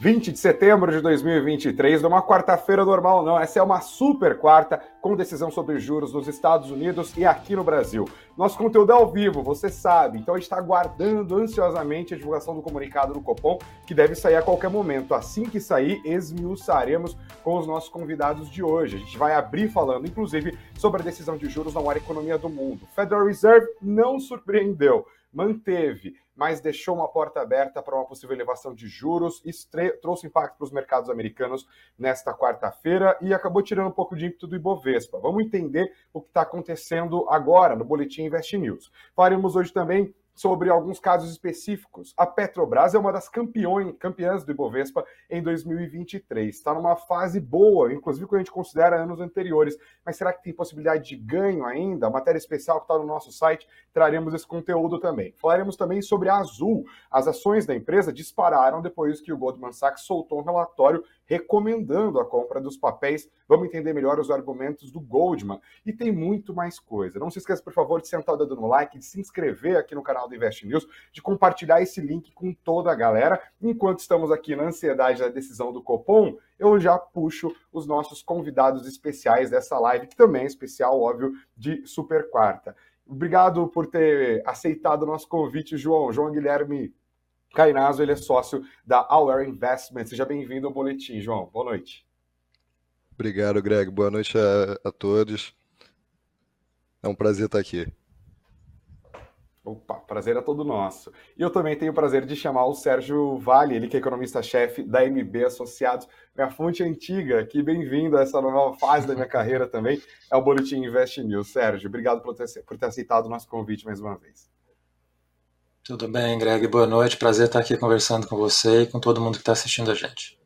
20 de setembro de 2023, numa quarta-feira normal, não. Essa é uma super quarta com decisão sobre juros nos Estados Unidos e aqui no Brasil. Nosso conteúdo é ao vivo, você sabe, então a gente está aguardando ansiosamente a divulgação do comunicado do Copom, que deve sair a qualquer momento. Assim que sair, esmiuçaremos com os nossos convidados de hoje. A gente vai abrir falando, inclusive, sobre a decisão de juros na maior economia do mundo. Federal Reserve não surpreendeu manteve, mas deixou uma porta aberta para uma possível elevação de juros, isso trouxe impacto para os mercados americanos nesta quarta-feira e acabou tirando um pouco de ímpeto do Ibovespa. Vamos entender o que está acontecendo agora no Boletim Invest News. Falaremos hoje também sobre alguns casos específicos. A Petrobras é uma das campeões, campeãs do Ibovespa em 2023. Está numa fase boa, inclusive quando a gente considera anos anteriores. Mas será que tem possibilidade de ganho ainda? A matéria especial que está no nosso site, traremos esse conteúdo também. Falaremos também sobre a Azul. As ações da empresa dispararam depois que o Goldman Sachs soltou um relatório recomendando a compra dos papéis. Vamos entender melhor os argumentos do Goldman. E tem muito mais coisa. Não se esqueça, por favor, de sentar o dedo no like, de se inscrever aqui no canal do Invest News, de compartilhar esse link com toda a galera. Enquanto estamos aqui na ansiedade da decisão do Copom, eu já puxo os nossos convidados especiais dessa live, que também é especial, óbvio, de Super Quarta. Obrigado por ter aceitado o nosso convite, João. João Guilherme Cainazo, ele é sócio da Aware Investment. Seja bem-vindo ao Boletim, João. Boa noite. Obrigado, Greg. Boa noite a, a todos. É um prazer estar aqui. Opa, prazer é todo nosso. E eu também tenho o prazer de chamar o Sérgio Vale, ele que é economista-chefe da MB Associados, minha fonte antiga, que bem-vindo a essa nova fase da minha carreira também, é o Boletim Invest News. Sérgio, obrigado por ter, por ter aceitado o nosso convite mais uma vez. Tudo bem, Greg? Boa noite. Prazer estar aqui conversando com você e com todo mundo que está assistindo a gente.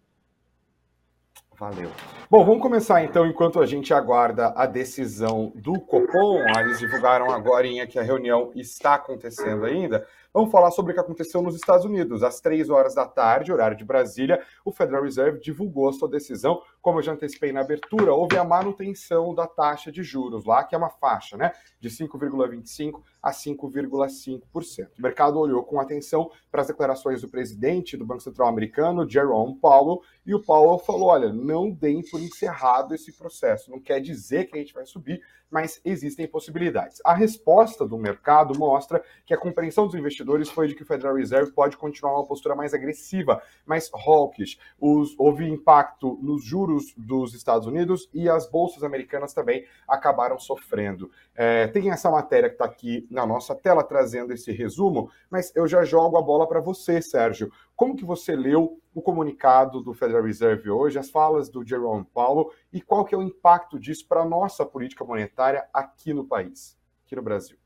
Valeu. Bom, vamos começar então, enquanto a gente aguarda a decisão do Copom. Eles divulgaram agora que a reunião está acontecendo ainda. Vamos falar sobre o que aconteceu nos Estados Unidos. Às três horas da tarde, horário de Brasília, o Federal Reserve divulgou sua decisão. Como eu já antecipei na abertura, houve a manutenção da taxa de juros lá, que é uma faixa, né? De 5,25% a 5,5%. O mercado olhou com atenção para as declarações do presidente do Banco Central americano, Jerome Powell, e o Powell falou: olha, não deem por encerrado esse processo. Não quer dizer que a gente vai subir, mas existem possibilidades. A resposta do mercado mostra que a compreensão dos investidores foi de que o Federal Reserve pode continuar uma postura mais agressiva, mais hawkish. Os, houve impacto nos juros dos Estados Unidos e as bolsas americanas também acabaram sofrendo. É, tem essa matéria que está aqui na nossa tela trazendo esse resumo, mas eu já jogo a bola para você, Sérgio. Como que você leu o comunicado do Federal Reserve hoje, as falas do Jerome Powell e qual que é o impacto disso para a nossa política monetária aqui no país, aqui no Brasil?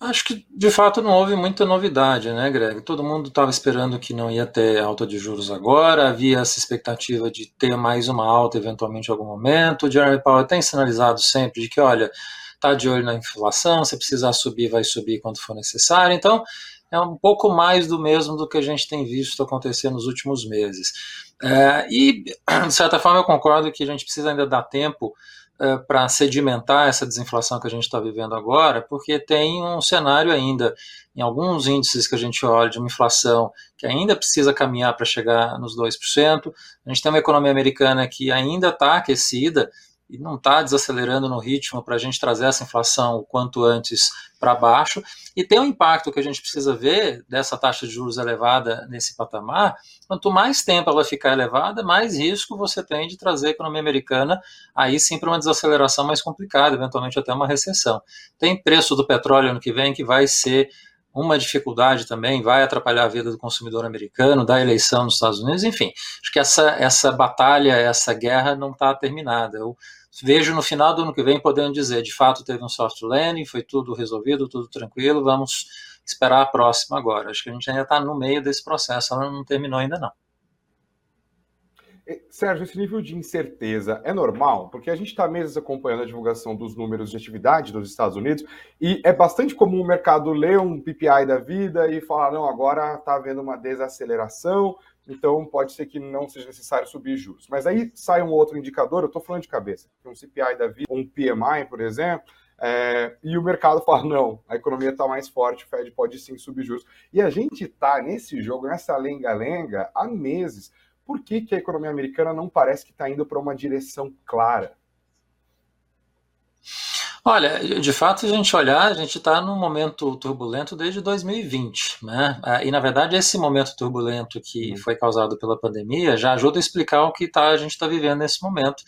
Acho que de fato não houve muita novidade, né, Greg? Todo mundo estava esperando que não ia ter alta de juros agora, havia essa expectativa de ter mais uma alta eventualmente em algum momento. O Jeremy Powell tem sinalizado sempre de que, olha, tá de olho na inflação, se precisar subir, vai subir quando for necessário. Então, é um pouco mais do mesmo do que a gente tem visto acontecer nos últimos meses. É, e, de certa forma, eu concordo que a gente precisa ainda dar tempo é, para sedimentar essa desinflação que a gente está vivendo agora, porque tem um cenário ainda, em alguns índices que a gente olha, de uma inflação que ainda precisa caminhar para chegar nos 2%. A gente tem uma economia americana que ainda está aquecida, e não está desacelerando no ritmo para a gente trazer essa inflação o quanto antes para baixo. E tem um impacto que a gente precisa ver dessa taxa de juros elevada nesse patamar. Quanto mais tempo ela ficar elevada, mais risco você tem de trazer a economia americana aí sim para uma desaceleração mais complicada, eventualmente até uma recessão. Tem preço do petróleo ano que vem que vai ser uma dificuldade também, vai atrapalhar a vida do consumidor americano, da eleição nos Estados Unidos, enfim. Acho que essa, essa batalha, essa guerra não está terminada. Eu, vejo no final do ano que vem podendo dizer, de fato teve um soft landing, foi tudo resolvido, tudo tranquilo, vamos esperar a próxima agora. Acho que a gente ainda está no meio desse processo, ela não terminou ainda não. Sérgio, esse nível de incerteza é normal? Porque a gente está meses acompanhando a divulgação dos números de atividade dos Estados Unidos e é bastante comum o mercado ler um PPI da vida e falar, não, agora está havendo uma desaceleração, então pode ser que não seja necessário subir juros. Mas aí sai um outro indicador, eu estou falando de cabeça, um CPI da vida, um PMI, por exemplo, É, e o mercado fala: não, a economia está mais forte, o Fed pode sim subir juros. E a gente está nesse jogo, nessa lenga-lenga, há meses. Por que, que a economia americana não parece que está indo para uma direção clara? Olha, de fato, se a gente olhar, a gente está num momento turbulento desde 2020, né? Ah, e na verdade, esse momento turbulento que uhum. foi causado pela pandemia já ajuda a explicar o que tá, a gente está vivendo nesse momento.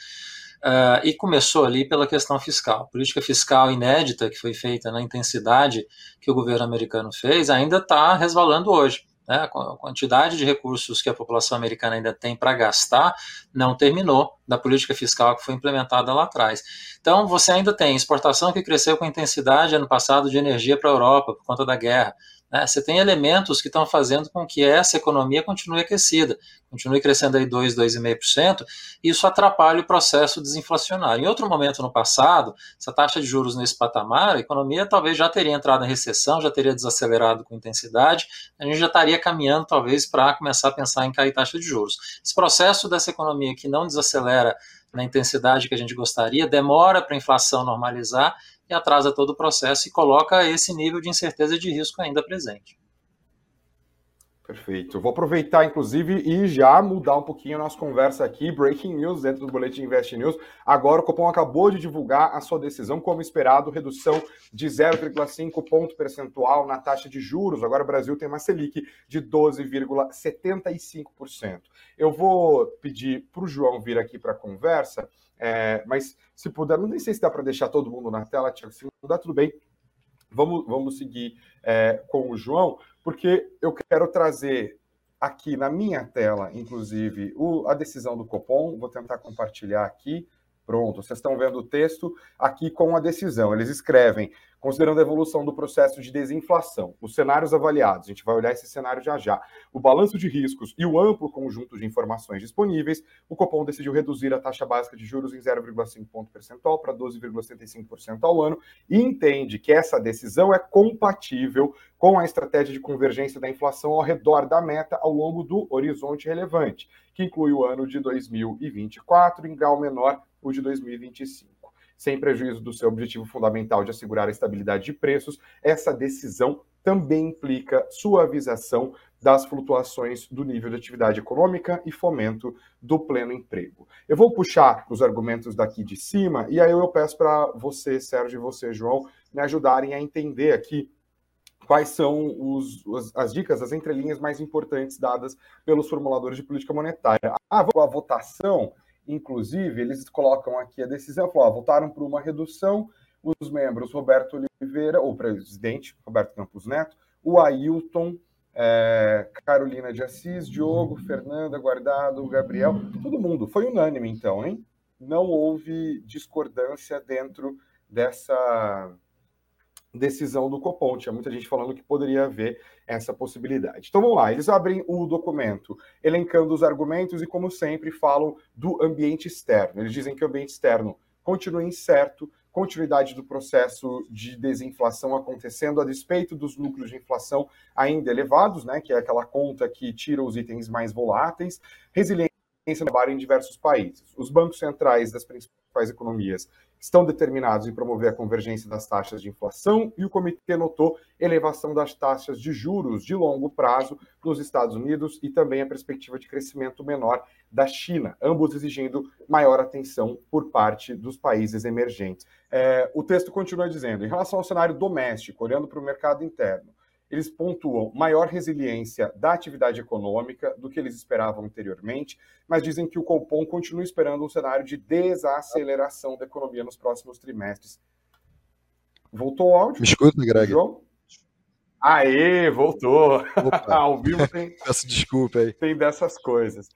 Uh, e começou ali pela questão fiscal. política fiscal inédita que foi feita na intensidade que o governo americano fez ainda está resvalando hoje. Né? A quantidade de recursos que a população americana ainda tem para gastar não terminou da política fiscal que foi implementada lá atrás. Então, você ainda tem exportação que cresceu com intensidade ano passado de energia para a Europa por conta da guerra. Né? Você tem elementos que estão fazendo com que essa economia continue aquecida, continue crescendo aí 2, 2,5%, e isso atrapalha o processo desinflacionário. Em outro momento no passado, essa taxa de juros nesse patamar, a economia talvez já teria entrado em recessão, já teria desacelerado com intensidade, a gente já estaria caminhando talvez para começar a pensar em cair taxa de juros. Esse processo dessa economia que não desacelera na intensidade que a gente gostaria, demora para a inflação normalizar e atrasa todo o processo e coloca esse nível de incerteza de risco ainda presente. Perfeito. vou aproveitar, inclusive, e já mudar um pouquinho a nossa conversa aqui. Breaking news dentro do Boletim Invest News. Agora, o Copom acabou de divulgar a sua decisão, como esperado, redução de 0,5 ponto percentual na taxa de juros. Agora, o Brasil tem uma Selic de 12,75%. Eu vou pedir para o João vir aqui para a conversa, é, mas se puder, não sei se dá para deixar todo mundo na tela, Tiago. Se não dá, tudo bem. Vamos, vamos seguir é, com o João porque eu quero trazer aqui na minha tela, inclusive, o, a decisão do Copom. Vou tentar compartilhar aqui. Pronto, vocês estão vendo o texto aqui com a decisão. Eles escrevem considerando a evolução do processo de desinflação, os cenários avaliados, a gente vai olhar esse cenário já já, o balanço de riscos e o amplo conjunto de informações disponíveis, o Copom decidiu reduzir a taxa básica de juros em 0,5 ponto percentual para 12,75% ao ano e entende que essa decisão é compatível com a estratégia de convergência da inflação ao redor da meta ao longo do horizonte relevante, que inclui o ano de 2024 em grau menor o de 2025 sem prejuízo do seu objetivo fundamental de assegurar a estabilidade de preços, essa decisão também implica suavização das flutuações do nível de atividade econômica e fomento do pleno emprego. Eu vou puxar os argumentos daqui de cima e aí eu peço para você, Sérgio, e você, João, me ajudarem a entender aqui quais são os, as dicas, as entrelinhas mais importantes dadas pelos formuladores de política monetária. Ah, a votação Inclusive, eles colocam aqui a decisão, falam, ó, votaram por uma redução os membros Roberto Oliveira, o presidente Roberto Campos Neto, o Ailton, é, Carolina de Assis, Diogo, Fernanda, Guardado, Gabriel, todo mundo. Foi unânime, então, hein? Não houve discordância dentro dessa decisão do Copom. Tinha muita gente falando que poderia haver essa possibilidade. Então vamos lá, eles abrem o documento elencando os argumentos e, como sempre, falam do ambiente externo. Eles dizem que o ambiente externo continua incerto, continuidade do processo de desinflação acontecendo a despeito dos núcleos de inflação ainda elevados, né, que é aquela conta que tira os itens mais voláteis, resiliência em diversos países. Os bancos centrais das principais economias estão determinados em promover a convergência das taxas de inflação e o comitê notou elevação das taxas de juros de longo prazo nos Estados Unidos e também a perspectiva de crescimento menor da China, ambos exigindo maior atenção por parte dos países emergentes. É, o texto continua dizendo, em relação ao cenário doméstico, olhando para o mercado interno, eles pontuam maior resiliência da atividade econômica do que eles esperavam anteriormente, mas dizem que o Copom continua esperando um cenário de desaceleração da economia nos próximos trimestres. Voltou o áudio? Me escuta, Greg. João? Aê, voltou. Ao vivo tem. Peço desculpa aí. Tem dessas coisas.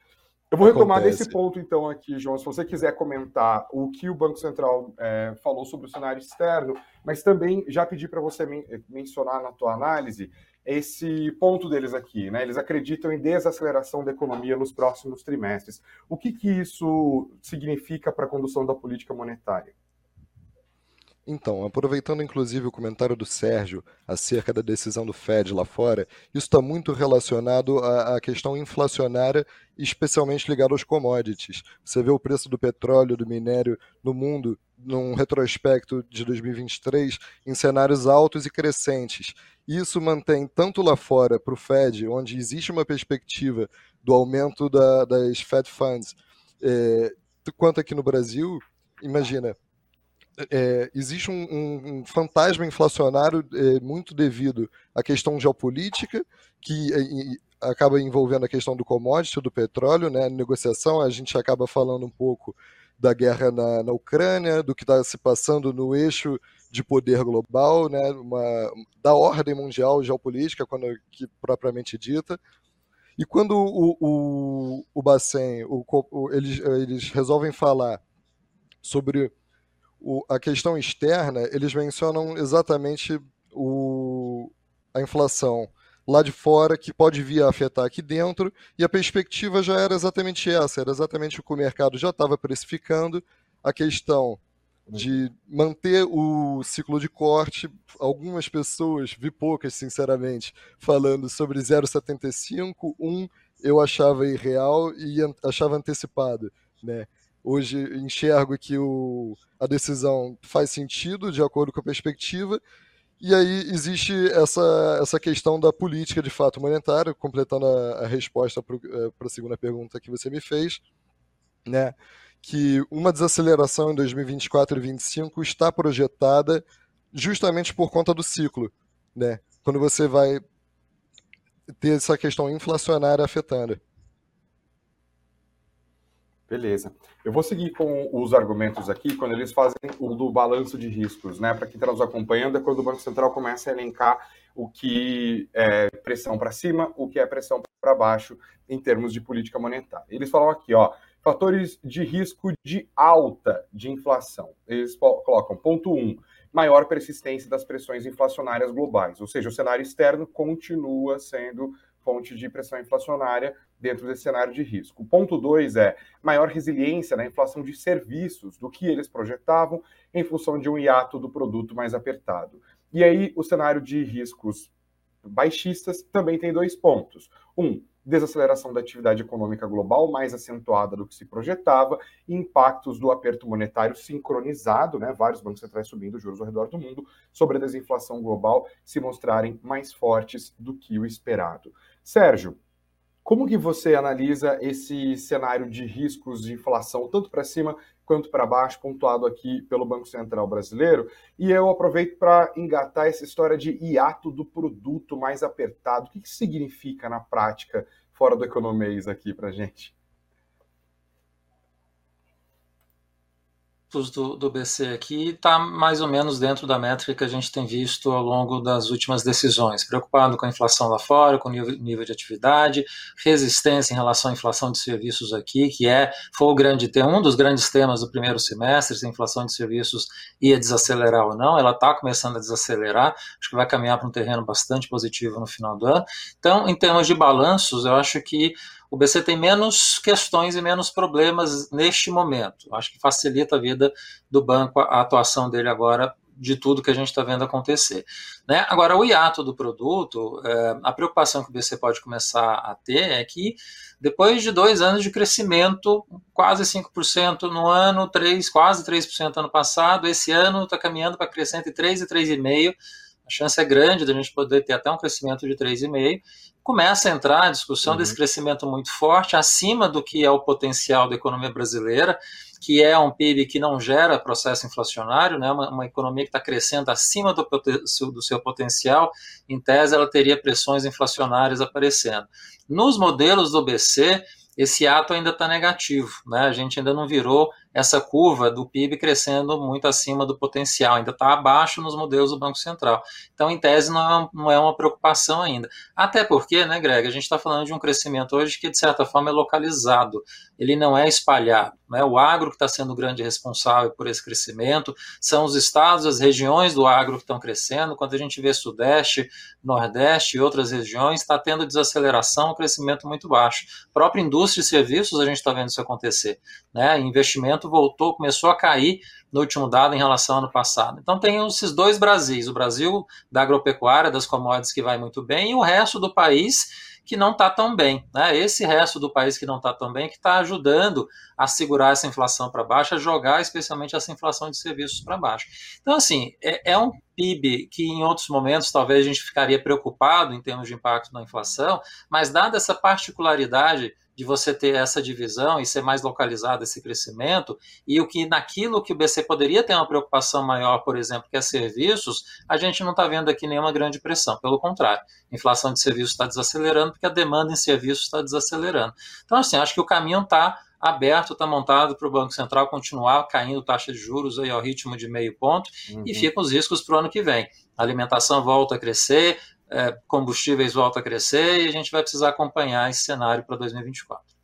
Eu vou retomar Acontece. desse ponto, então, aqui, João. Se você quiser comentar o que o Banco Central é, falou sobre o cenário externo, mas também já pedi para você men mencionar na tua análise esse ponto deles aqui, né? Eles acreditam em desaceleração da economia nos próximos trimestres. O que, que isso significa para a condução da política monetária? Então, aproveitando inclusive o comentário do Sérgio acerca da decisão do Fed lá fora, isso está muito relacionado à, à, questão inflacionária, especialmente ligada aos commodities. Você vê o preço do petróleo, do minério no mundo, num retrospecto de 2023, em cenários altos e crescentes. Isso mantém tanto lá fora para o Fed, onde existe uma perspectiva do aumento da, das Fed Funds, é, quanto aqui no Brasil, imagina, é, existe um, um, fantasma inflacionário é, muito devido à questão geopolítica, que é, acaba envolvendo a questão do commodity, do petróleo, né? negociação, a gente acaba falando um pouco da guerra na, na Ucrânia, do que está se passando no eixo de poder global, né? Uma, da ordem mundial geopolítica, quando, que, propriamente dita. E quando o, o, o Bacen, o, o, eles, eles resolvem falar sobre o, a questão externa, eles mencionam exatamente o, a inflação lá de fora que pode vir a afetar aqui dentro, e a perspectiva já era exatamente essa, era exatamente o que o mercado já estava precificando, a questão de manter o ciclo de corte. Algumas pessoas, vi poucas, sinceramente, falando sobre 0,75, 1 eu achava irreal e achava antecipado, né? Hoje enxergo que o, a decisão faz sentido de acordo com a perspectiva. E aí existe essa, essa questão da política de fato monetária, completando a, a resposta para eh, a segunda pergunta que você me fez, né? que uma desaceleração em 2024 e 2025 está projetada justamente por conta do ciclo. Né? Quando você vai ter essa questão inflacionária afetando. Beleza. Eu vou seguir com os argumentos aqui quando eles fazem o do balanço de riscos, né? Para quem está nos acompanhando, é quando o Banco Central começa a elencar o que é pressão para cima, o que é pressão para baixo em termos de política monetária. Eles falam aqui, ó, fatores de risco de alta de inflação. Eles colocam ponto 1, um, maior persistência das pressões inflacionárias globais, ou seja, o cenário externo continua sendo fonte de pressão inflacionária dentro desse cenário de risco. O ponto 2 é maior resiliência na inflação de serviços do que eles projetavam em função de um hiato do produto mais apertado. E aí, o cenário de riscos baixistas também tem dois pontos. Um, desaceleração da atividade econômica global mais acentuada do que se projetava, e impactos do aperto monetário sincronizado, né, vários bancos centrais subindo juros ao redor do mundo, sobre a desinflação global se mostrarem mais fortes do que o esperado. Sérgio, como que você analisa esse cenário de riscos de inflação, tanto para cima quanto para baixo, pontuado aqui pelo Banco Central Brasileiro? E eu aproveito para engatar essa história de hiato do produto mais apertado. O que, que significa na prática, fora do economês aqui para gente? Do, do BC aqui está mais ou menos dentro da métrica que a gente tem visto ao longo das últimas decisões. Preocupado com a inflação lá fora, com o nível, nível de atividade, resistência em relação à inflação de serviços aqui, que é foi o grande um dos grandes temas do primeiro semestre, se a inflação de serviços ia desacelerar ou não. Ela está começando a desacelerar, acho que vai caminhar para um terreno bastante positivo no final do ano. Então, em termos de balanços, eu acho que o BC tem menos questões e menos problemas neste momento. Acho que facilita a vida do banco a atuação dele agora de tudo que a gente está vendo acontecer. Né? Agora, o hiato do produto, é, a preocupação que o BC pode começar a ter é que depois de dois anos de crescimento, quase 5% no ano, 3, quase 3% ano passado, esse ano está caminhando para crescer entre 3 e 3,5%, a chance é grande de a gente poder ter até um crescimento de 3,5%. Começa a entrar a discussão uhum. desse crescimento muito forte, acima do que é o potencial da economia brasileira, que é um PIB que não gera processo inflacionário, né? uma, uma economia que está crescendo acima do, do seu potencial, em tese ela teria pressões inflacionárias aparecendo. Nos modelos do BC, esse ato ainda está negativo, né? a gente ainda não virou essa curva do PIB crescendo muito acima do potencial, ainda está abaixo nos modelos do Banco Central. Então, em tese, não é, não é uma preocupação ainda. Até porque, né, Greg, a gente está falando de um crescimento hoje que, de certa forma, é localizado, ele não é espalhado. Né? O agro que está sendo o grande responsável por esse crescimento, são os estados, as regiões do agro que estão crescendo. Quando a gente vê Sudeste, Nordeste e outras regiões, está tendo desaceleração, um crescimento muito baixo. Própria indústria e serviços, a gente está vendo isso acontecer. Né? Investimento voltou, começou a cair no último dado em relação ao ano passado. Então tem esses dois Brasis, o Brasil da agropecuária, das commodities que vai muito bem, e o resto do país que não está tão bem. Né? Esse resto do país que não está tão bem que está ajudando a segurar essa inflação para baixo, a jogar especialmente essa inflação de serviços para baixo. Então, assim, é, é, um PIB que em outros momentos talvez a gente ficaria preocupado em termos de impacto na inflação, mas dada essa particularidade de você ter essa divisão e ser mais localizado esse crescimento, e o que naquilo que o BC poderia ter uma preocupação maior, por exemplo, que é serviços, a gente não está vendo aqui nenhuma grande pressão, pelo contrário, a inflação de serviços está desacelerando porque a demanda em serviços está desacelerando. Então, assim, acho que o caminho está aberto, está montado para o Banco Central continuar caindo taxa de juros aí ao ritmo de meio ponto uhum. e fica os riscos para o ano que vem. A alimentação volta a crescer, é, combustíveis voltam a crescer e a gente vai precisar acompanhar esse cenário para 2024.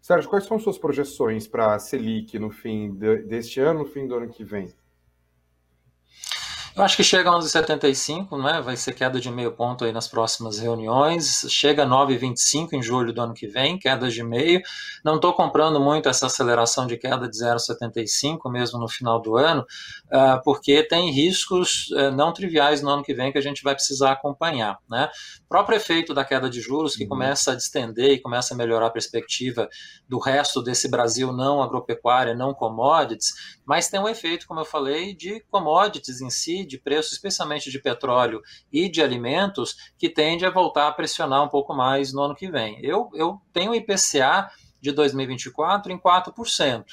Sérgio, quais são suas projeções para a Selic no fim de, deste ano, no fim do ano que vem? Eu acho que chega a 11,75, né? vai ser queda de meio ponto aí nas próximas reuniões. Chega a 9,25 em julho do ano que vem, queda de meio. Não estou comprando muito essa aceleração de queda de 0,75 mesmo no final do ano, uh, porque tem riscos uh, não triviais no ano que vem que a gente vai precisar acompanhar. Né? Próprio efeito da queda de juros, que uhum. começa a distender e começa a melhorar a perspectiva do resto desse Brasil não agropecuária, não commodities, mas tem um efeito, como eu falei, de commodities em si, de preço, especialmente de petróleo e de alimentos, que tende a voltar a pressionar um pouco mais no ano que vem. Eu, eu tenho o IPCA de 2024 em 4%.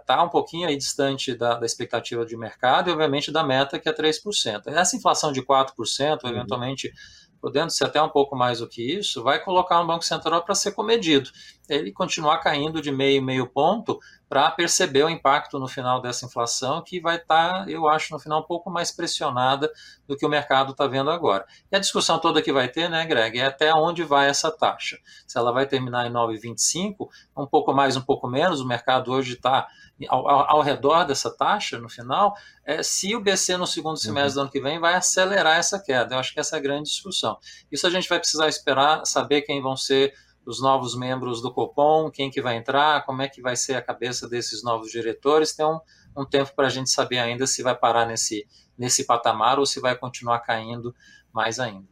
Está uh, um pouquinho aí distante da, da, expectativa de mercado e, obviamente, da meta, que é 3%. Essa inflação de 4%, uhum. eventualmente podendo ser até um pouco mais do que isso, vai colocar um Banco Central para ser comedido. Ele continuar caindo de meio, meio ponto para perceber o impacto no final dessa inflação, que vai estar, tá, eu acho, no final um pouco mais pressionada do que o mercado está vendo agora. E a discussão toda que vai ter, né, Greg, é até onde vai essa taxa. Se ela vai terminar em 9,25, um pouco mais, um pouco menos, o mercado hoje está ao, ao, redor dessa taxa no final, é, se o BC no segundo semestre uhum. do ano que vem vai acelerar essa queda. Eu acho que essa é a grande discussão. Isso a gente vai precisar esperar, saber quem vão ser os novos membros do Copom, quem que vai entrar, como é que vai ser a cabeça desses novos diretores. Tem um, um tempo para a gente saber ainda se vai parar nesse, nesse patamar ou se vai continuar caindo mais ainda.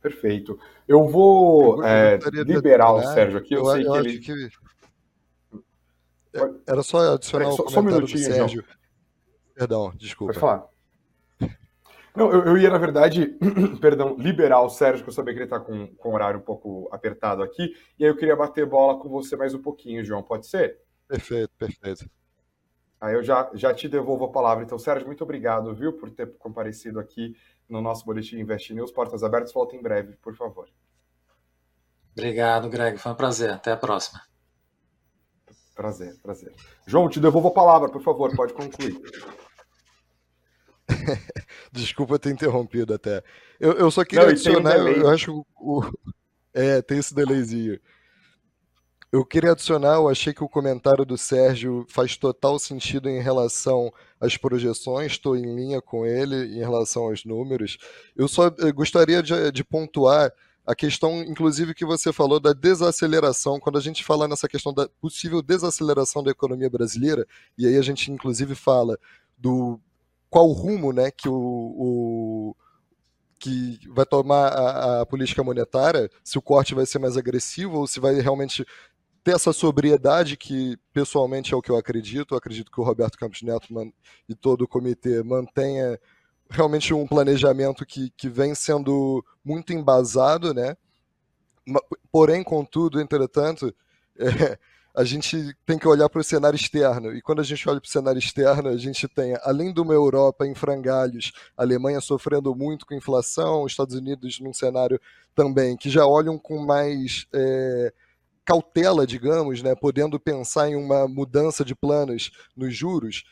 Perfeito. Eu vou eu é, liberar o Sérgio aqui. Eu, eu sei eu que ele. Que era só adicionar um só, um do Sérgio. João. Perdão, desculpa. Pode falar. Não, eu, eu, ia, na verdade, perdão, liberar o Sérgio, que eu sabia que ele está com, com o horário um pouco apertado aqui, e aí eu queria bater bola com você mais um pouquinho, João, pode ser? Perfeito, perfeito. Aí eu já, já te devolvo a palavra. Então, Sérgio, muito obrigado, viu, por ter comparecido aqui no nosso Boletim Invest News. Portas abertas, volta em breve, por favor. Obrigado, Greg. Foi um prazer. Até a próxima. Prazer, prazer. João, te devolvo a palavra, por favor, pode concluir. Desculpa ter interrompido até. Eu, eu só queria Não, adicionar, um eu acho que o, É, tem esse delayzinho. Eu queria adicionar, eu achei que o comentário do Sérgio faz total sentido em relação às projeções, estou em linha com ele em relação aos números. Eu só eh, gostaria de, de pontuar a questão, inclusive, que você falou da desaceleração, quando a gente fala nessa questão da possível desaceleração da economia brasileira, e aí a gente, inclusive, fala do qual rumo né, que o, o que vai tomar a, a, política monetária, se o corte vai ser mais agressivo ou se vai realmente ter essa sobriedade que pessoalmente é o que eu acredito. Eu acredito que o Roberto Campos Neto e todo o comitê mantenha realmente um planejamento que, que vem sendo muito embasado, né? Porém, contudo, entretanto, é, a gente tem que olhar para o cenário externo. E quando a gente olha para o cenário externo, a gente tem, além de uma Europa em frangalhos, a Alemanha sofrendo muito com inflação, os Estados Unidos num cenário também que já olham com mais é, cautela, digamos, né, podendo pensar em uma mudança de planos nos juros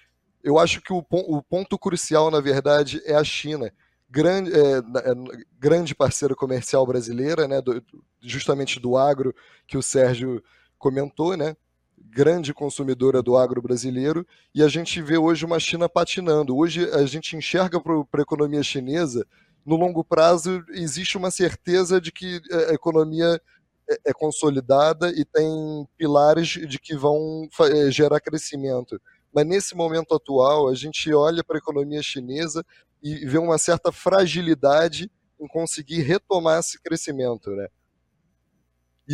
eu acho que o, o ponto crucial, na verdade, é a China. Grande, é, é, grande parceira comercial brasileira, né, do, justamente do agro, que o Sérgio comentou, né, grande consumidora do agro brasileiro, e a gente vê hoje uma China patinando. Hoje a gente enxerga para a economia chinesa, no longo prazo, existe uma certeza de que a economia é, é consolidada e tem pilares de que vão é, gerar crescimento. Mas nesse momento atual, a gente olha para a economia chinesa e vê uma certa fragilidade em conseguir retomar esse crescimento, né?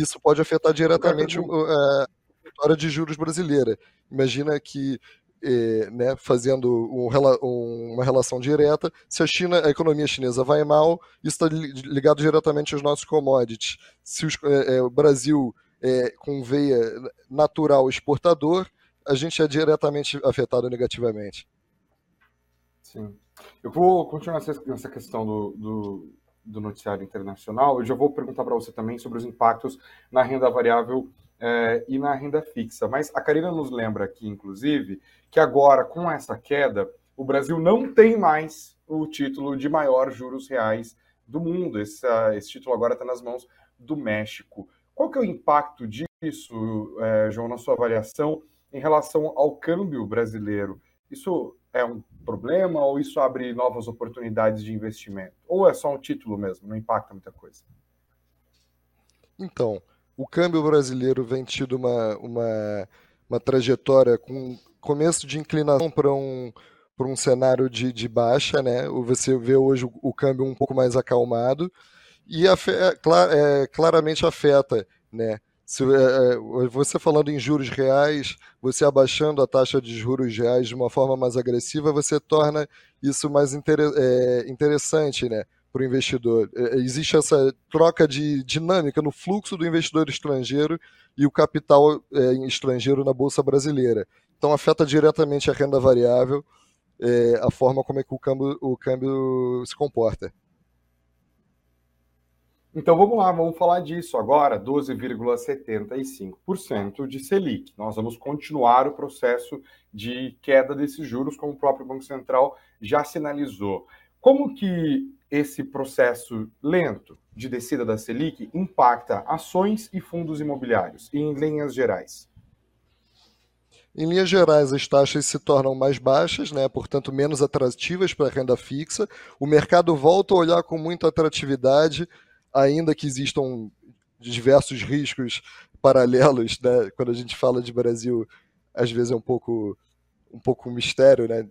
Isso pode afetar diretamente a vitória de juros brasileira. Imagina que eh, né, fazendo um, uma relação direta, se a China, a economia chinesa vai mal, isso está ligado diretamente aos nossos commodities. Se os, eh, o Brasil é, com veia natural exportador, a gente é diretamente afetado negativamente. Sim. Eu vou continuar nessa questão do, do, do noticiário internacional. Eu já vou perguntar para você também sobre os impactos na renda variável é, e na renda fixa. Mas a Karina nos lembra aqui, inclusive, que agora, com essa queda, o Brasil não tem mais o título de maior juros reais do mundo. Esse, esse título agora está nas mãos do México. Qual que é o impacto disso, é, João, na sua avaliação, em relação ao câmbio brasileiro? Isso é um problema ou isso abre novas oportunidades de investimento? Ou é só um título mesmo, não impacta muita coisa? Então, o câmbio brasileiro vem tido uma, uma, uma trajetória com começo de inclinação para um, para um cenário de, de baixa, né? Você vê hoje o, o câmbio um pouco mais acalmado e afe, é, é, claramente afeta, né? Se, é, é, você falando em juros reais, você abaixando a taxa de juros reais de uma forma mais agressiva, você torna isso mais inter, é, interessante, né? para o investidor. É, existe essa troca de dinâmica no fluxo do investidor estrangeiro e o capital é, estrangeiro na Bolsa Brasileira. Então afeta diretamente a renda variável, é, a forma como é que o câmbio, o câmbio se comporta. Então vamos lá, vamos falar disso agora, 12,75% de Selic. Nós vamos continuar o processo de queda desses juros, como o próprio Banco Central já sinalizou. Como que esse processo lento de descida da Selic impacta ações e fundos imobiliários, em linhas gerais? Em linhas gerais, as taxas se tornam mais baixas, né, portanto, menos atrativas para a renda fixa. O mercado volta a olhar com muita atratividade, ainda que existam diversos riscos paralelos. Né? Quando a gente fala de Brasil, às vezes é um pouco um pouco mistério, né?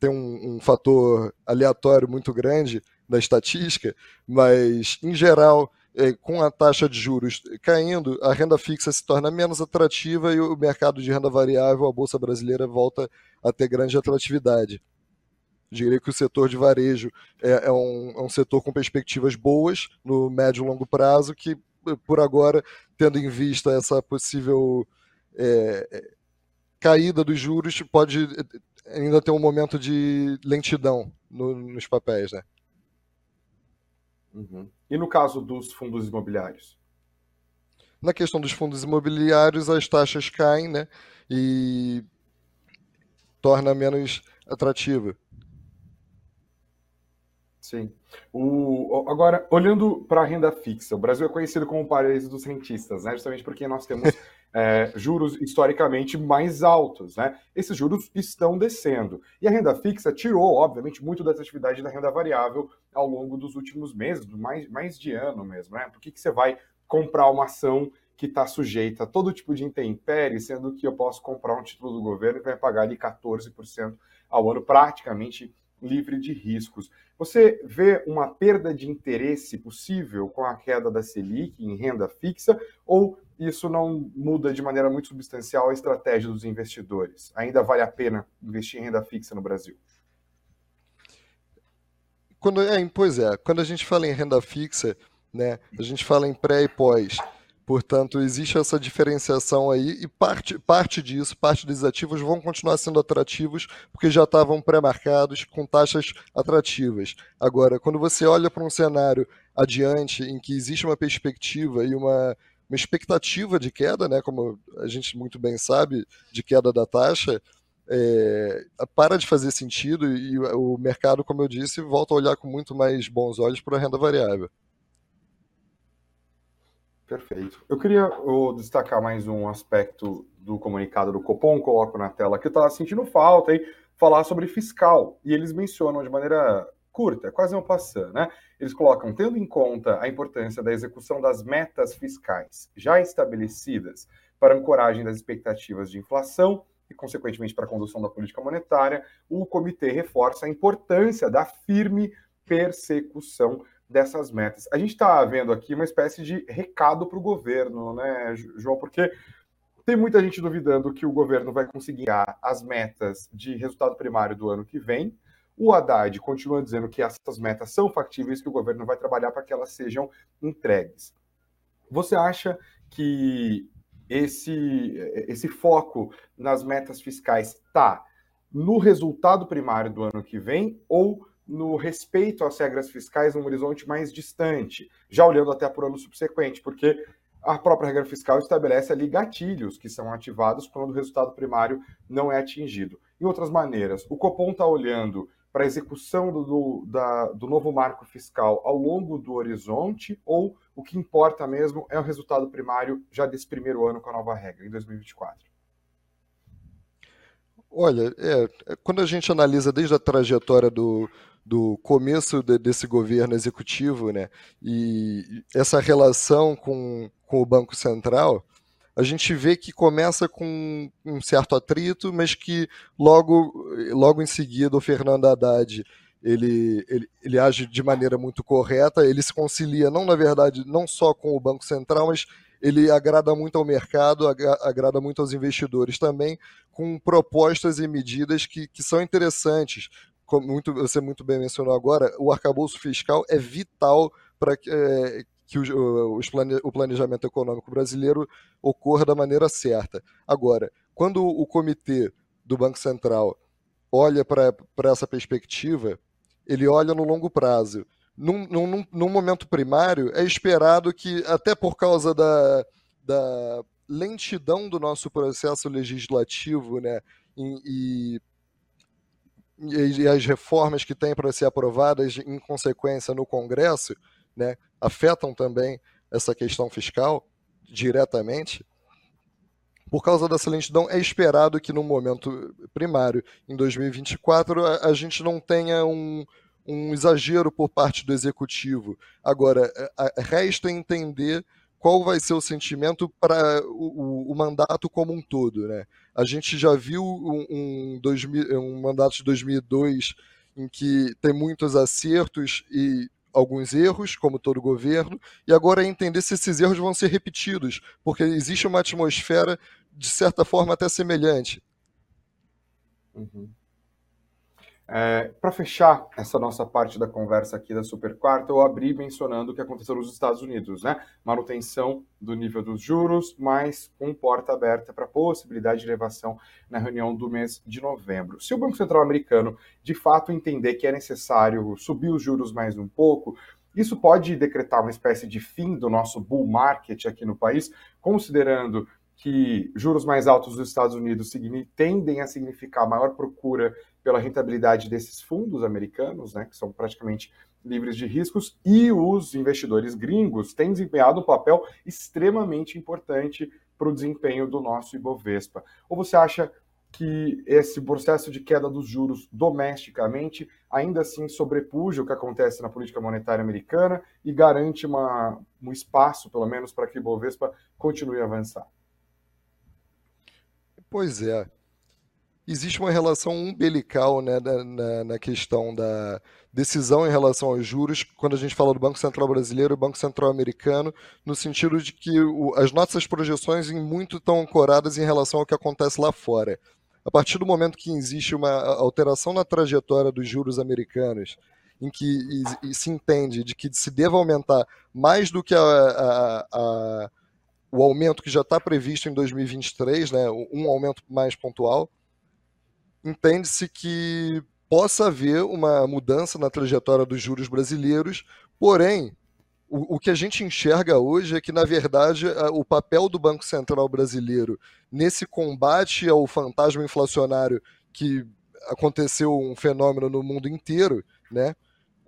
Tem um, um fator aleatório muito grande da estatística, mas em geral, é, com a taxa de juros caindo, a renda fixa se torna menos atrativa e o mercado de renda variável, a bolsa brasileira volta a ter grande atratividade. Diria que o setor de varejo é, é, um, é um setor com perspectivas boas no médio e longo prazo, que por agora, tendo em vista essa possível é, caída dos juros pode eh, ainda ter um momento de lentidão no, nos papéis, né? Uhum. E no caso dos fundos imobiliários? Na questão dos fundos imobiliários, as taxas caem, né? E torna menos atrativo. Sim. O, agora, olhando para a renda fixa, o Brasil é conhecido como o paraíso dos rentistas, né? justamente porque nós temos é, juros historicamente mais altos. Né? Esses juros estão descendo. E a renda fixa tirou, obviamente, muito da atratividade da renda variável ao longo dos últimos meses, mais, mais de ano mesmo. Né? Por que, que você vai comprar uma ação que está sujeita a todo tipo de intempérie, sendo que eu posso comprar um título do governo que vai pagar ali 14% ao ano, praticamente livre de riscos. Você vê uma perda de interesse possível com a queda da Selic em renda fixa ou isso não muda de maneira muito substancial a estratégia dos investidores? Ainda vale a pena investir em renda fixa no Brasil? Quando, é, pois é, quando a gente fala em renda fixa, né, a gente fala em pré e pós. Portanto, existe essa diferenciação aí e parte, parte disso, parte dos ativos vão continuar sendo atrativos porque já estavam pré-marcados com taxas atrativas. Agora, quando você olha para um cenário adiante em que existe uma perspectiva e uma, uma expectativa de queda, né, como a gente muito bem sabe, de queda da taxa, é, para de fazer sentido e o mercado, como eu disse, volta a olhar com muito mais bons olhos para a renda variável. Perfeito. Eu queria eu, destacar mais um aspecto do comunicado do Copom, coloco na tela, que eu estava sentindo falta aí, falar sobre fiscal. E eles mencionam de maneira curta, quase um passando, né? Eles colocam, tendo em conta a importância da execução das metas fiscais já estabelecidas para ancoragem das expectativas de inflação e, consequentemente, para a condução da política monetária, o comitê reforça a importância da firme persecução dessas metas. A gente está vendo aqui uma espécie de recado para o governo, né, João? Porque tem muita gente duvidando que o governo vai conseguir as metas de resultado primário do ano que vem. O Haddad continua dizendo que essas metas são factíveis, que o governo vai trabalhar para que elas sejam entregues. Você acha que esse, esse foco nas metas fiscais está no resultado primário do ano que vem ou no respeito às regras fiscais num horizonte mais distante, já olhando até para o ano subsequente, porque a própria regra fiscal estabelece ali gatilhos que são ativados quando o resultado primário não é atingido. Em outras maneiras, o Copom está olhando para a execução do, do, da, do novo marco fiscal ao longo do horizonte ou o que importa mesmo é o resultado primário já desse primeiro ano com a nova regra, em 2024? Olha, é, é, quando a gente analisa desde a trajetória do, do começo de, desse governo executivo, né, e essa relação com, com o Banco Central, a gente vê que começa com um certo atrito, mas que logo, logo em seguida o Fernando Haddad ele, ele, ele age de maneira muito correta, ele se concilia, não na verdade, não só com o Banco Central, mas ele agrada muito ao mercado, agrada muito aos investidores também, com propostas e medidas que, que são interessantes. Como muito, você muito bem mencionou agora, o arcabouço fiscal é vital para que, é, que o, plane, o planejamento econômico brasileiro ocorra da maneira certa. Agora, quando o comitê do Banco Central olha para essa perspectiva, ele olha no longo prazo. Num, num, num, momento primário, é esperado que, até por causa da, da lentidão do nosso processo legislativo né, e, e as reformas que têm para ser aprovadas em consequência no Congresso, né, afetam também essa questão fiscal diretamente. Por causa dessa lentidão, é esperado que no momento primário, em 2024, a, a gente não tenha um, um exagero por parte do executivo. Agora, a, a, resta entender qual vai ser o sentimento para o, o, mandato como um todo. Né? A gente já viu um, um, 2000, um mandato de 2002 em que tem muitos acertos e alguns erros, como todo governo, e agora é entender se esses erros vão ser repetidos, porque existe uma atmosfera, de certa forma, até semelhante. Uhum. É, Para fechar essa nossa parte da conversa aqui da Super Quarta, eu abri mencionando o que aconteceu nos Estados Unidos, né? Manutenção do nível dos juros, mas com porta aberta para possibilidade de elevação na reunião do mês de novembro. Se o Banco Central americano de fato entender que é necessário subir os juros mais um pouco, isso pode decretar uma espécie de fim do nosso bull market aqui no país, considerando que juros mais altos dos Estados Unidos tendem a significar maior procura pela rentabilidade desses fundos americanos, né, que são praticamente livres de riscos, e os investidores gringos têm desempenhado um papel extremamente importante para o desempenho do nosso Ibovespa. Ou você acha que esse processo de queda dos juros domesticamente ainda assim sobrepuja o que acontece na política monetária americana e garante uma, um espaço, pelo menos, para que o Ibovespa continue a avançar? Pois é. Existe uma relação umbilical né, na, na, questão da decisão em relação aos juros, quando a gente fala do Banco Central Brasileiro e Banco Central Americano, no sentido de que o, as nossas projeções em muito estão ancoradas em relação ao que acontece lá fora. A partir do momento que existe uma alteração na trajetória dos juros americanos, em que e, e se entende de que se deva aumentar mais do que a, a, a o aumento que já está previsto em 2023, né, um aumento mais pontual, entende-se que possa haver uma mudança na trajetória dos juros brasileiros, porém, o, o, que a gente enxerga hoje é que, na verdade, o papel do Banco Central brasileiro nesse combate ao fantasma inflacionário que aconteceu um fenômeno no mundo inteiro, né?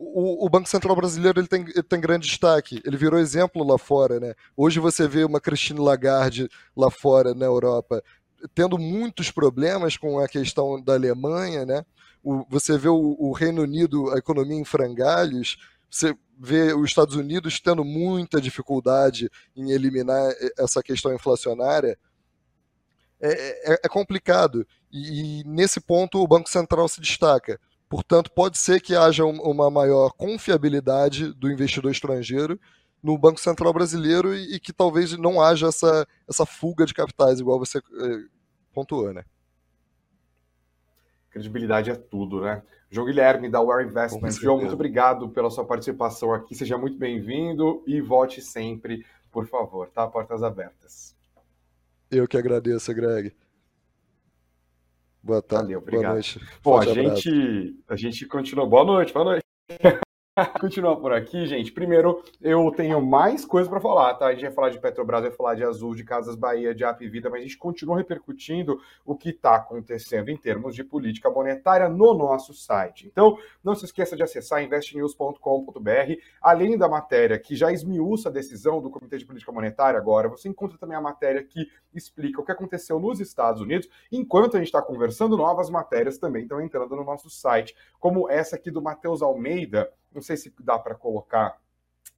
O, o, Banco Central brasileiro ele tem, ele tem grande destaque. Ele virou exemplo lá fora, né? Hoje você vê uma Christine Lagarde lá fora na Europa tendo muitos problemas com a questão da Alemanha, né? o, você vê o, o, Reino Unido, a economia em frangalhos, você vê os Estados Unidos tendo muita dificuldade em eliminar essa questão inflacionária, é, é, é complicado. E, e, nesse ponto o Banco Central se destaca. Portanto, pode ser que haja uma maior confiabilidade do investidor estrangeiro no Banco Central brasileiro e, e que talvez não haja essa, essa fuga de capitais, igual você é, pontuou, né? Credibilidade é tudo, né? João Guilherme, da Ware Investment. João, muito obrigado pela sua participação aqui. Seja muito bem-vindo e volte sempre, por favor, tá? Portas abertas. Eu que agradeço, Greg. Boa tarde. Valeu, obrigado. Boa noite. Bom, a gente, a gente continua. Boa noite, boa noite. Continuar por aqui, gente. Primeiro, eu tenho mais coisa para falar, tá? A gente vai falar de Petrobras, vai falar de Azul, de Casas Bahia, de Ap Vida, mas a gente continua repercutindo o que está acontecendo em termos de política monetária no nosso site. Então, não se esqueça de acessar investnews.com.br. Além da matéria que já esmiuça a decisão do Comitê de Política Monetária agora, você encontra também a matéria que explica o que aconteceu nos Estados Unidos. Enquanto a gente está conversando, novas matérias também estão entrando no nosso site, como essa aqui do Matheus Almeida não sei se dá para colocar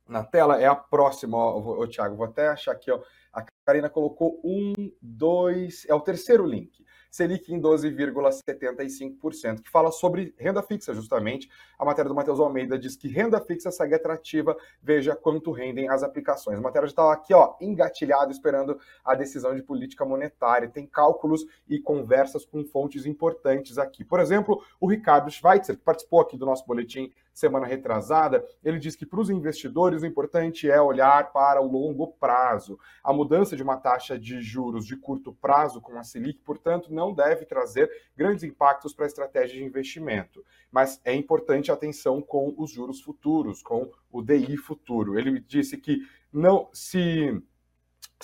na tela, é a próxima, ó, Thiago, vou até achar aqui, ó, a Karina colocou um, dois, é o terceiro link. Selic em 12,75%, que fala sobre renda fixa, justamente. A matéria do Matheus Almeida diz que renda fixa segue atrativa, veja quanto rendem as aplicações. A matéria está aqui, ó, engatilhado, esperando a decisão de política monetária. Tem cálculos e conversas com fontes importantes aqui. Por exemplo, o Ricardo Schweitzer, que participou aqui do nosso boletim semana retrasada, ele diz que para os investidores o importante é olhar para o longo prazo. A mudança de uma taxa de juros de curto prazo com a Selic, portanto, não deve trazer grandes impactos para a estratégia de investimento. Mas é importante atenção com os juros futuros, com o DI futuro. Ele disse que não se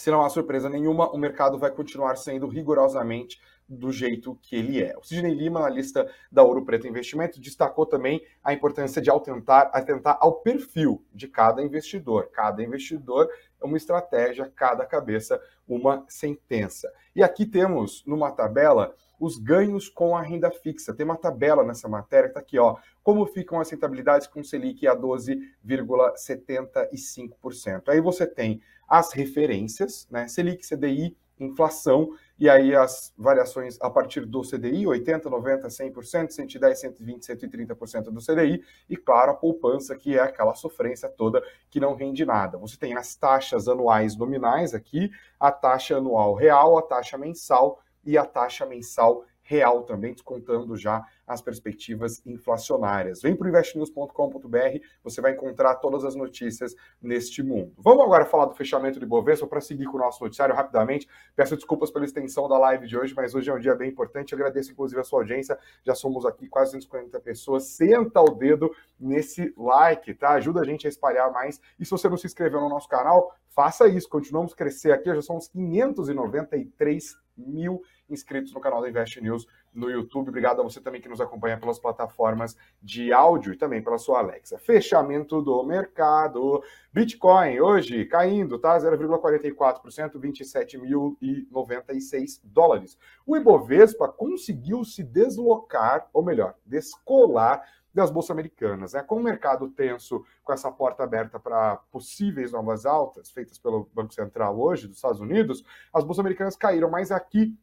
se não há surpresa nenhuma, o mercado vai continuar sendo rigorosamente do jeito que ele é. O Sidney Lima, na lista da Ouro Preto Investimento, destacou também a importância de atentar, atentar ao perfil de cada investidor. Cada investidor uma estratégia, cada cabeça uma sentença. E aqui temos numa tabela os ganhos com a renda fixa. Tem uma tabela nessa matéria que está aqui, ó. Como ficam as rentabilidades com Selic a 12,75%. Aí você tem as referências, né? Selic, CDI, inflação, e aí as variações a partir do CDI, 80, 90, 100%, 110, 120, 130% do CDI, e claro, a poupança, que é aquela sofrência toda que não rende nada. Você tem as taxas anuais nominais aqui, a taxa anual real, a taxa mensal e a taxa mensal real também, descontando já as perspectivas inflacionárias. Vem para o investnews.com.br, você vai encontrar todas as notícias neste mundo. Vamos agora falar do fechamento de Bovespa para seguir com o nosso noticiário rapidamente. Peço desculpas pela extensão da live de hoje, mas hoje é um dia bem importante. Agradeço inclusive a sua audiência. Já somos aqui quase 240 pessoas. Senta o dedo nesse like, tá? Ajuda a gente a espalhar mais. E se você não se inscreveu no nosso canal, faça isso. Continuamos crescer aqui, já somos 593 mil inscritos no canal da Invest News no YouTube. Obrigado a você também que nos acompanha pelas plataformas de áudio e também pela sua Alexa. Fechamento do mercado. Bitcoin hoje caindo, tá? 0,44%, 27.096 dólares. O Ibovespa conseguiu se deslocar, ou melhor, descolar das bolsas americanas. Né? Com o mercado tenso, com essa porta aberta para possíveis novas altas feitas pelo Banco Central hoje dos Estados Unidos, as bolsas americanas caíram, mas aqui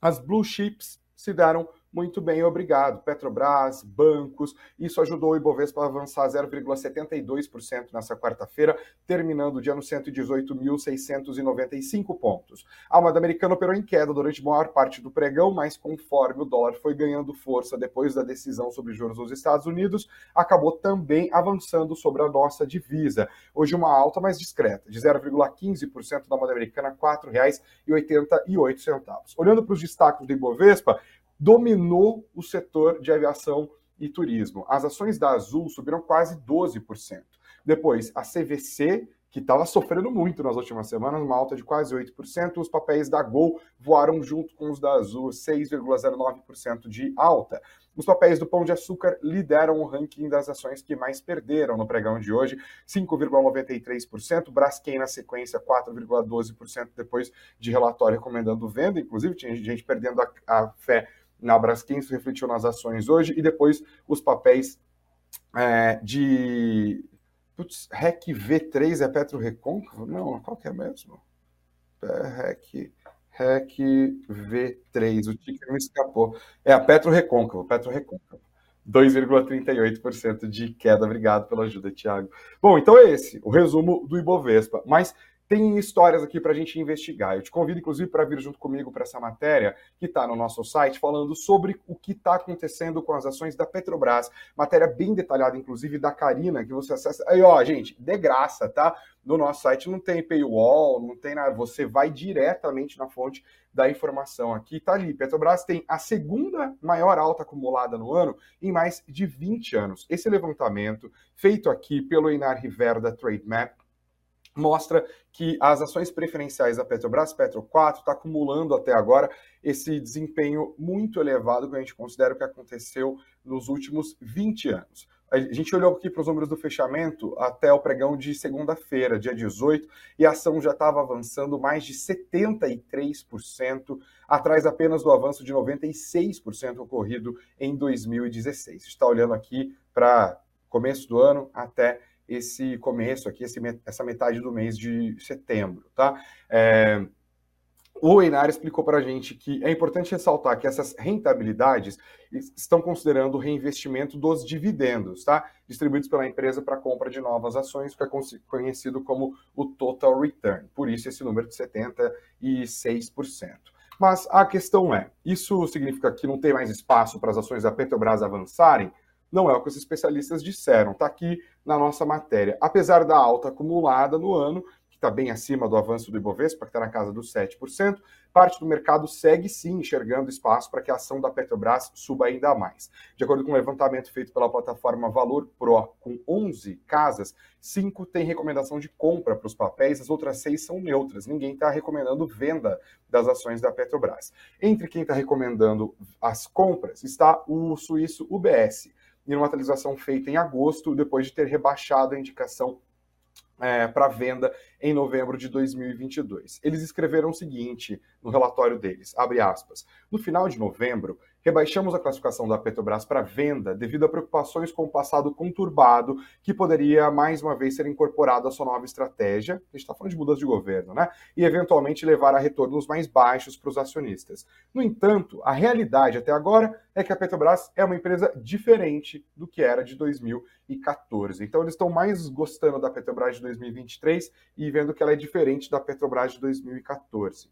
as blue chips se deram muito bem, obrigado. Petrobras, bancos, isso ajudou o Ibovespa a avançar 0,72% nessa quarta-feira, terminando o dia no 118.695 pontos. A moeda americana operou em queda durante maior parte do pregão, mas conforme o dólar foi ganhando força depois da decisão sobre juros dos Estados Unidos, acabou também avançando sobre a nossa divisa. Hoje uma alta mais discreta, de 0,15% da moeda americana, R$ 4,88. Olhando para os destaques do Ibovespa, dominou o setor de aviação e turismo. As ações da Azul subiram quase 12%. Depois, a CVC, que estava sofrendo muito nas últimas semanas, uma alta de quase 8%. Os papéis da Gol voaram junto com os da Azul, 6,09% de alta. Os papéis do Pão de Açúcar lideram o ranking das ações que mais perderam no pregão de hoje, 5,93%. Braskem na sequência, 4,12% depois de relatório recomendando venda. Inclusive, tinha gente perdendo a, a fé na Braskem, isso refletiu nas ações hoje, e depois os papéis é, de. Putz, REC V3 é Petro Recôncavo? Não, qual que é mesmo? É, REC, REC V3, o ticker me escapou. É a Petro Recôncavo, Petro Recôncavo. 2,38% de queda. Obrigado pela ajuda, Thiago. Bom, então é esse, o resumo do Ibovespa. Mas tem histórias aqui para a gente investigar. Eu te convido, inclusive, para vir junto comigo para essa matéria que está no nosso site, falando sobre o que está acontecendo com as ações da Petrobras. Matéria bem detalhada, inclusive, da Karina, que você acessa. Aí, ó, gente, de graça, tá? No nosso site não tem paywall, não tem nada. Você vai diretamente na fonte da informação aqui. Tá ali. Petrobras tem a segunda maior alta acumulada no ano em mais de 20 anos. Esse levantamento, feito aqui pelo Inar Rivera da TradeMap, mostra que as ações preferenciais da Petrobras, Petro 4, está acumulando até agora esse desempenho muito elevado que a gente considera que aconteceu nos últimos 20 anos. A gente olhou aqui para os números do fechamento até o pregão de segunda-feira, dia 18, e a ação já estava avançando mais de 73%, atrás apenas do avanço de 96% ocorrido em 2016. Está olhando aqui para começo do ano até esse começo aqui, esse, essa metade do mês de setembro, tá? É, o Einar explicou para a gente que é importante ressaltar que essas rentabilidades estão considerando o reinvestimento dos dividendos, tá? Distribuídos pela empresa para compra de novas ações, que é conhecido como o total return. Por isso esse número de 76%. Mas a questão é, isso significa que não tem mais espaço para as ações da Petrobras avançarem? Não é o que os especialistas disseram, está aqui na nossa matéria. Apesar da alta acumulada no ano, que está bem acima do avanço do Ibovespa, que está na casa dos 7%, parte do mercado segue sim enxergando espaço para que a ação da Petrobras suba ainda mais. De acordo com um levantamento feito pela plataforma Valor Pro, com 11 casas, 5 têm recomendação de compra para os papéis, as outras 6 são neutras. Ninguém está recomendando venda das ações da Petrobras. Entre quem está recomendando as compras está o suíço UBS em uma atualização feita em agosto, depois de ter rebaixado a indicação é, para venda em novembro de 2022. Eles escreveram o seguinte no relatório deles, abre aspas, no final de novembro, rebaixamos a classificação da Petrobras para venda devido a preocupações com o passado conturbado que poderia mais uma vez ser incorporado à sua nova estratégia, a gente está falando de mudança de governo, né? E eventualmente levar a retornos mais baixos para os acionistas. No entanto, a realidade até agora é que a Petrobras é uma empresa diferente do que era de 2014. Então eles estão mais gostando da Petrobras de 2023 e vendo que ela é diferente da Petrobras de 2014.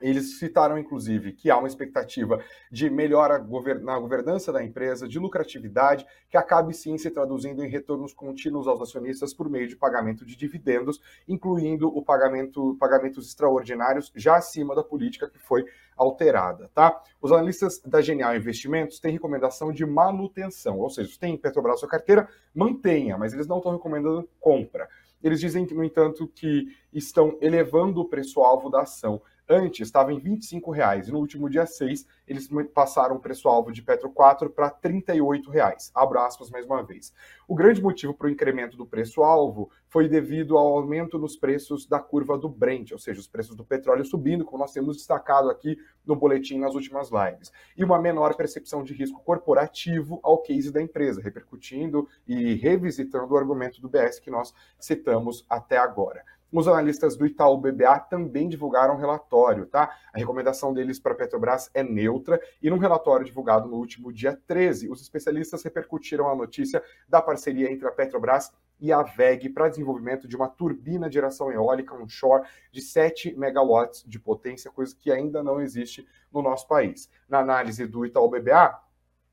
Eles citaram, inclusive, que há uma expectativa de melhora na governança da empresa, de lucratividade, que acabe sim se traduzindo em retornos contínuos aos acionistas por meio de pagamento de dividendos, incluindo o pagamento pagamentos extraordinários já acima da política que foi alterada, tá? Os analistas da Genial Investimentos têm recomendação de manutenção, ou seja, tem Petrobras sua carteira, mantenha, mas eles não estão recomendando compra. Eles dizem, no entanto, que estão elevando o preço-alvo da ação Antes estava em R$ 25,00 e no último dia 6 eles passaram o preço-alvo de Petro 4 para R$ 38,00. Abro aspas mais uma vez. O grande motivo para o incremento do preço-alvo foi devido ao aumento nos preços da curva do Brent, ou seja, os preços do petróleo subindo, como nós temos destacado aqui no boletim nas últimas lives, e uma menor percepção de risco corporativo ao case da empresa, repercutindo e revisitando o argumento do BS que nós citamos até agora. Os analistas do Itaú BBA também divulgaram um relatório, tá? A recomendação deles para a Petrobras é neutra e num relatório divulgado no último dia 13, os especialistas repercutiram a notícia da parceria entre a Petrobras e a VEG para desenvolvimento de uma turbina de geração eólica onshore de 7 megawatts de potência, coisa que ainda não existe no nosso país. Na análise do Itaú BBA,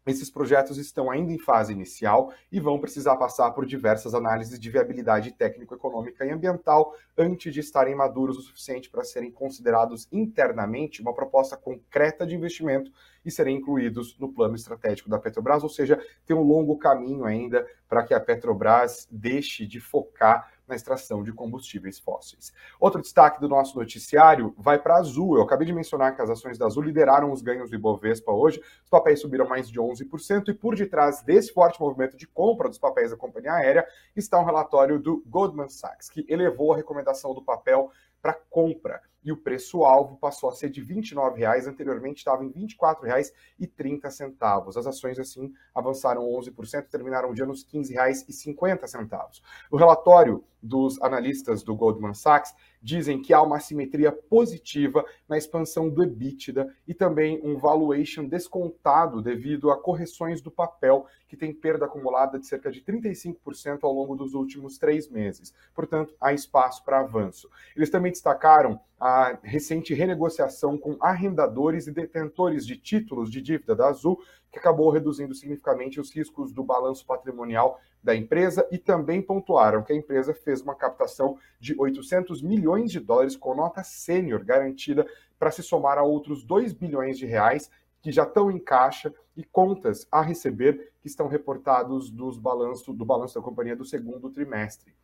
esses projetos estão ainda em fase inicial e vão precisar passar por diversas análises de viabilidade técnico-econômica e ambiental antes de estarem maduros o suficiente para serem considerados internamente uma proposta concreta de investimento e serem incluídos no plano estratégico da Petrobras, ou seja, tem um longo caminho ainda para que a Petrobras deixe de focar na extração de combustíveis fósseis. Outro destaque do nosso noticiário vai para a Azul. Eu acabei de mencionar que as ações da Azul lideraram os ganhos do Ibovespa hoje. Os papéis subiram mais de 11% e por detrás desse forte movimento de compra dos papéis da companhia aérea está um relatório do Goldman Sachs, que elevou a recomendação do papel para compra. E o preço-alvo passou a ser de R$ 29,00, anteriormente estava em R$ 24,30. As ações, assim, avançaram 11%, terminaram o dia nos R$ 15,50. O relatório dos analistas do Goldman Sachs dizem que há uma assimetria positiva na expansão do EBITDA e também um valuation descontado devido a correções do papel, que tem perda acumulada de cerca de 35% ao longo dos últimos três meses. Portanto, há espaço para avanço. Eles também destacaram a recente renegociação com arrendadores e detentores de títulos de dívida da Azul, que acabou reduzindo significativamente os riscos do balanço patrimonial da empresa e também pontuaram que a empresa fez uma captação de 800 milhões de dólares com nota sênior garantida para se somar a outros 2 bilhões de reais que já estão em caixa e contas a receber que estão reportados dos balanço, do balanço da companhia do segundo trimestre.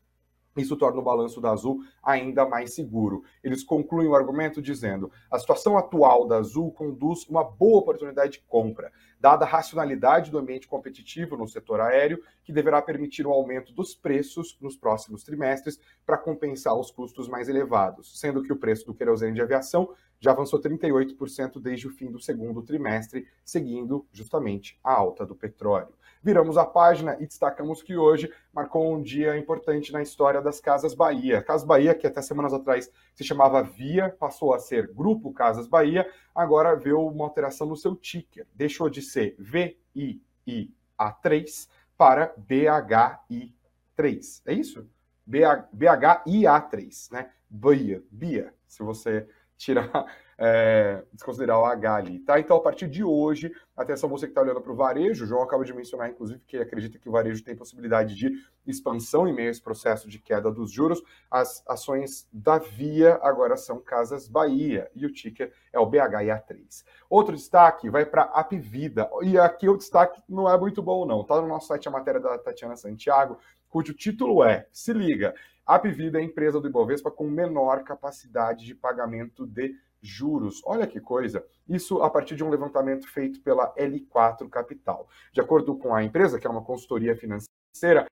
Isso torna o balanço da Azul ainda mais seguro. Eles concluem o argumento dizendo: a situação atual da Azul conduz uma boa oportunidade de compra, dada a racionalidade do ambiente competitivo no setor aéreo, que deverá permitir o aumento dos preços nos próximos trimestres para compensar os custos mais elevados, sendo que o preço do querosene de aviação já avançou 38% desde o fim do segundo trimestre, seguindo justamente a alta do petróleo. Viramos a página e destacamos que hoje marcou um dia importante na história das Casas Bahia. Casas Bahia, que até semanas atrás se chamava Via, passou a ser Grupo Casas Bahia, agora vê uma alteração no seu ticker. Deixou de ser VIIA3 para BHI3. É isso? BHIA3, né? Bahia, Bia, se você tirar, é, desconsiderar o H ali, tá? Então, a partir de hoje, atenção você que está olhando para o varejo, o João acaba de mencionar, inclusive, que acredita que o varejo tem possibilidade de expansão em meio a esse processo de queda dos juros. As ações da Via agora são Casas Bahia e o ticker é o BHIA3. Outro destaque vai para a Apvida, e aqui o destaque não é muito bom não, tá no nosso site a matéria da Tatiana Santiago, cujo título é, se liga, a Apvida é a empresa do Ibovespa com menor capacidade de pagamento de juros. Olha que coisa! Isso a partir de um levantamento feito pela L4 Capital. De acordo com a empresa, que é uma consultoria financeira,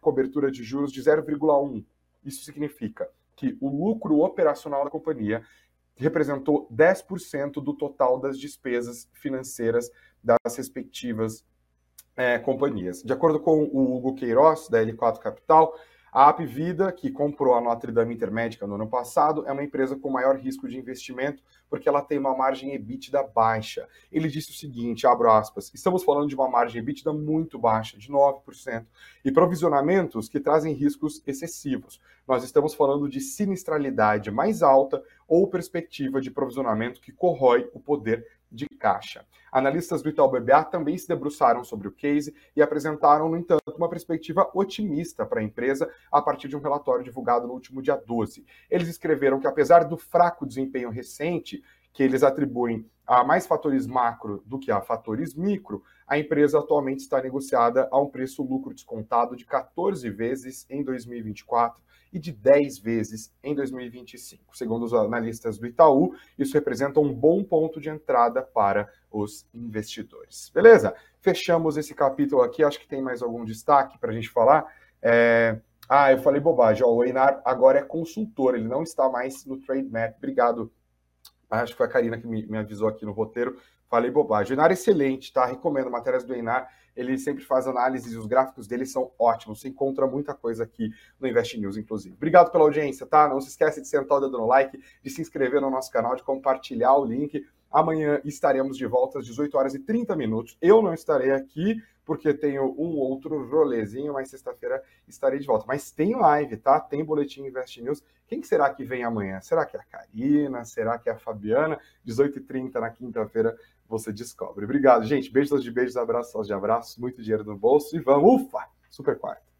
cobertura de juros de 0,1. Isso significa que o lucro operacional da companhia representou 10% do total das despesas financeiras das respectivas é, companhias. De acordo com o Hugo Queiroz, da L4 Capital, a Apvida, que comprou a Notre Dame Intermédica no ano passado, é uma empresa com maior risco de investimento porque ela tem uma margem EBITDA baixa. Ele disse o seguinte, abro aspas, estamos falando de uma margem EBITDA muito baixa, de 9%, e provisionamentos que trazem riscos excessivos. Nós estamos falando de sinistralidade mais alta ou perspectiva de provisionamento que corrói o poder de caixa. Analistas do Itaú BBA também se debruçaram sobre o case e apresentaram, no entanto, uma perspectiva otimista para a empresa a partir de um relatório divulgado no último dia 12. Eles escreveram que, apesar do fraco desempenho recente, que eles atribuem a mais fatores macro do que a fatores micro, a empresa atualmente está negociada a um preço lucro descontado de 14 vezes em 2024 e de 10 vezes em 2025. Segundo os analistas do Itaú, isso representa um bom ponto de entrada para os investidores. Beleza? Fechamos esse capítulo aqui. Acho que tem mais algum destaque para a gente falar. É... Ah, eu falei bobagem. Ó, o Einar agora é consultor, ele não está mais no Trade Map. Obrigado. Acho que foi a Karina que me, me avisou aqui no roteiro. Falei bobagem. O Einar é excelente, tá? Recomendo matérias do Einar ele sempre faz análises e os gráficos dele são ótimos. Você encontra muita coisa aqui no Invest News, inclusive. Obrigado pela audiência, tá? Não se esquece de sentar o dedo no like, de se inscrever no nosso canal, de compartilhar o link. Amanhã estaremos de volta às 18 horas e 30 minutos. Eu não estarei aqui porque tenho um outro rolezinho, mas sexta-feira estarei de volta. Mas tem live, tá? Tem boletim Invest News. Quem será que vem amanhã? Será que é a Karina? Será que é a Fabiana? 18h30 na quinta-feira você descobre. Obrigado, gente. Beijos de beijos, abraços de abraços, muito dinheiro no bolso e vamos, ufa! Super quarto.